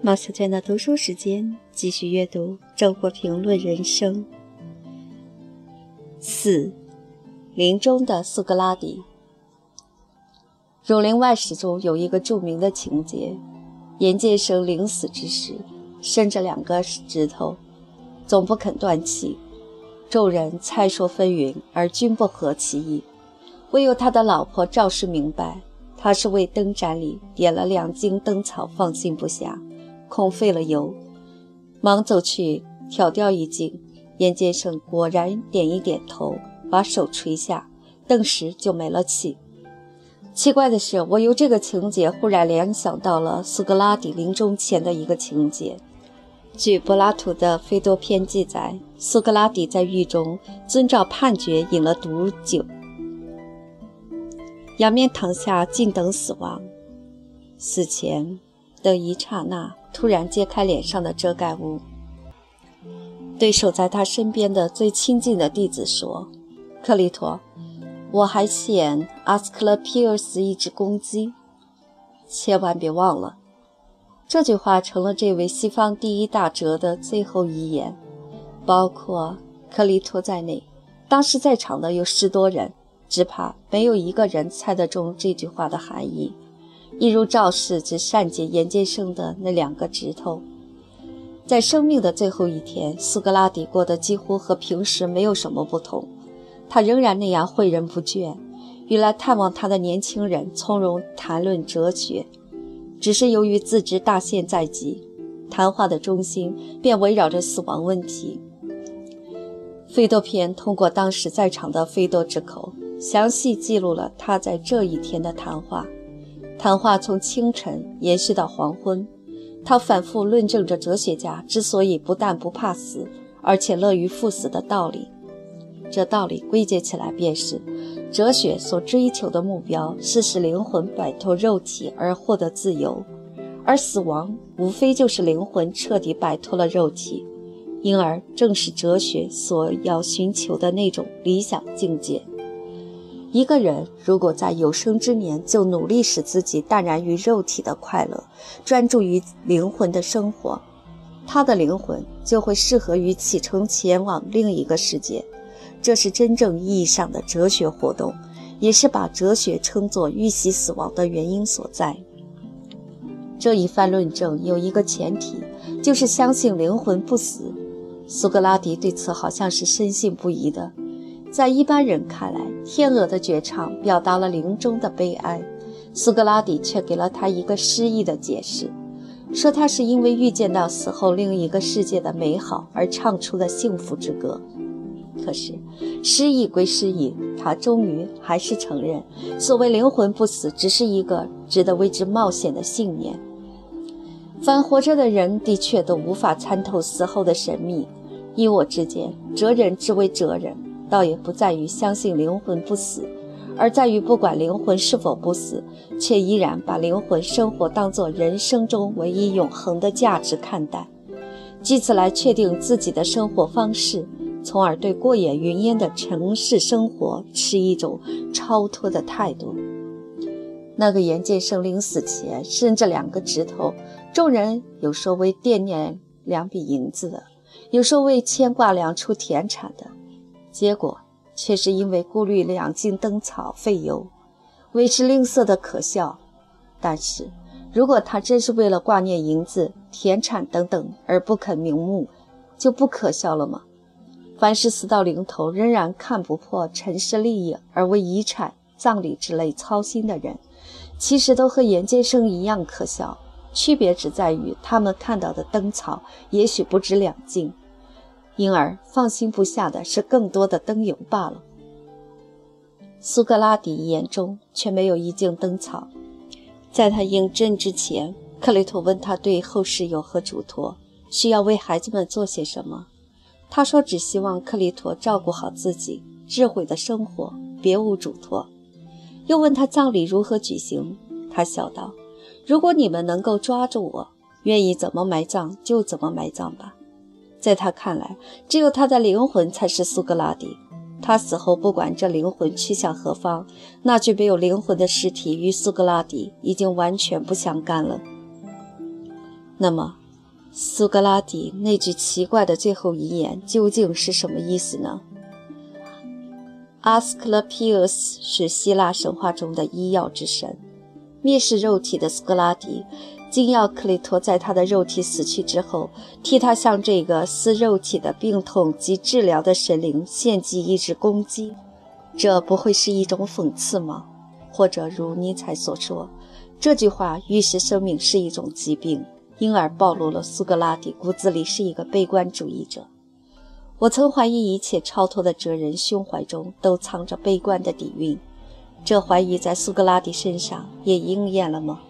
马小娟的读书时间，继续阅读《周国评论人生》四，临终的苏格拉底。《儒林外史》中有一个著名的情节：严监生临死之时，伸着两个指头，总不肯断气。众人猜说纷纭，而均不合其意。唯有他的老婆赵氏明白，他是为灯盏里点了两茎灯草，放心不下。恐费了油，忙走去挑掉一茎。严监生果然点一点头，把手垂下，顿时就没了气。奇怪的是，我由这个情节忽然联想到了苏格拉底临终前的一个情节。据柏拉图的《菲多篇》记载，苏格拉底在狱中遵照判决饮了毒酒，仰面躺下，静等死亡。死前的一刹那。突然揭开脸上的遮盖物，对守在他身边的最亲近的弟子说：“克里托，我还欠阿斯克勒皮尔斯一只公鸡，千万别忘了。”这句话成了这位西方第一大哲的最后遗言，包括克里托在内。当时在场的有十多人，只怕没有一个人猜得中这句话的含义。一如赵氏之善解严监生的那两个指头，在生命的最后一天，苏格拉底过得几乎和平时没有什么不同。他仍然那样诲人不倦，与来探望他的年轻人从容谈论哲学。只是由于自知大限在即，谈话的中心便围绕着死亡问题。费多篇通过当时在场的费多之口，详细记录了他在这一天的谈话。谈话从清晨延续到黄昏，他反复论证着哲学家之所以不但不怕死，而且乐于赴死的道理。这道理归结起来便是：哲学所追求的目标是使灵魂摆脱肉体而获得自由，而死亡无非就是灵魂彻底摆脱了肉体，因而正是哲学所要寻求的那种理想境界。一个人如果在有生之年就努力使自己淡然于肉体的快乐，专注于灵魂的生活，他的灵魂就会适合于启程前往另一个世界。这是真正意义上的哲学活动，也是把哲学称作预习死亡的原因所在。这一番论证有一个前提，就是相信灵魂不死。苏格拉底对此好像是深信不疑的。在一般人看来，天鹅的绝唱表达了临终的悲哀，苏格拉底却给了他一个诗意的解释，说他是因为预见到死后另一个世界的美好而唱出的幸福之歌。可是，诗意归诗意，他终于还是承认，所谓灵魂不死，只是一个值得为之冒险的信念。凡活着的人的确都无法参透死后的神秘，你我之间，哲人之为哲人。倒也不在于相信灵魂不死，而在于不管灵魂是否不死，却依然把灵魂生活当作人生中唯一永恒的价值看待，据此来确定自己的生活方式，从而对过眼云烟的城市生活持一种超脱的态度。那个严建生临死前伸着两个指头，众人有说为惦念两笔银子的，有说为牵挂两处田产的。结果却是因为顾虑两茎灯草费油，为之吝啬的可笑。但是，如果他真是为了挂念银子、田产等等而不肯瞑目，就不可笑了吗？凡是死到临头仍然看不破尘世利益而为遗产、葬礼之类操心的人，其实都和严监生一样可笑，区别只在于他们看到的灯草也许不止两茎。因而放心不下的是更多的灯油罢了。苏格拉底眼中却没有一茎灯草。在他应征之前，克雷托问他对后事有何嘱托，需要为孩子们做些什么。他说只希望克里托照顾好自己，智慧的生活，别无嘱托。又问他葬礼如何举行，他笑道：“如果你们能够抓住我，愿意怎么埋葬就怎么埋葬吧。”在他看来，只有他的灵魂才是苏格拉底。他死后，不管这灵魂去向何方，那具没有灵魂的尸体与苏格拉底已经完全不相干了。那么，苏格拉底那句奇怪的最后遗言究竟是什么意思呢？阿斯克勒皮俄斯是希腊神话中的医药之神，蔑视肉体的苏格拉底，竟要克里托在他的肉体死去之后，替他向这个撕肉体的病痛及治疗的神灵献祭一只公鸡，这不会是一种讽刺吗？或者如尼采所说，这句话预示生命是一种疾病，因而暴露了苏格拉底骨子里是一个悲观主义者。我曾怀疑一切超脱的哲人胸怀中都藏着悲观的底蕴，这怀疑在苏格拉底身上也应验了吗？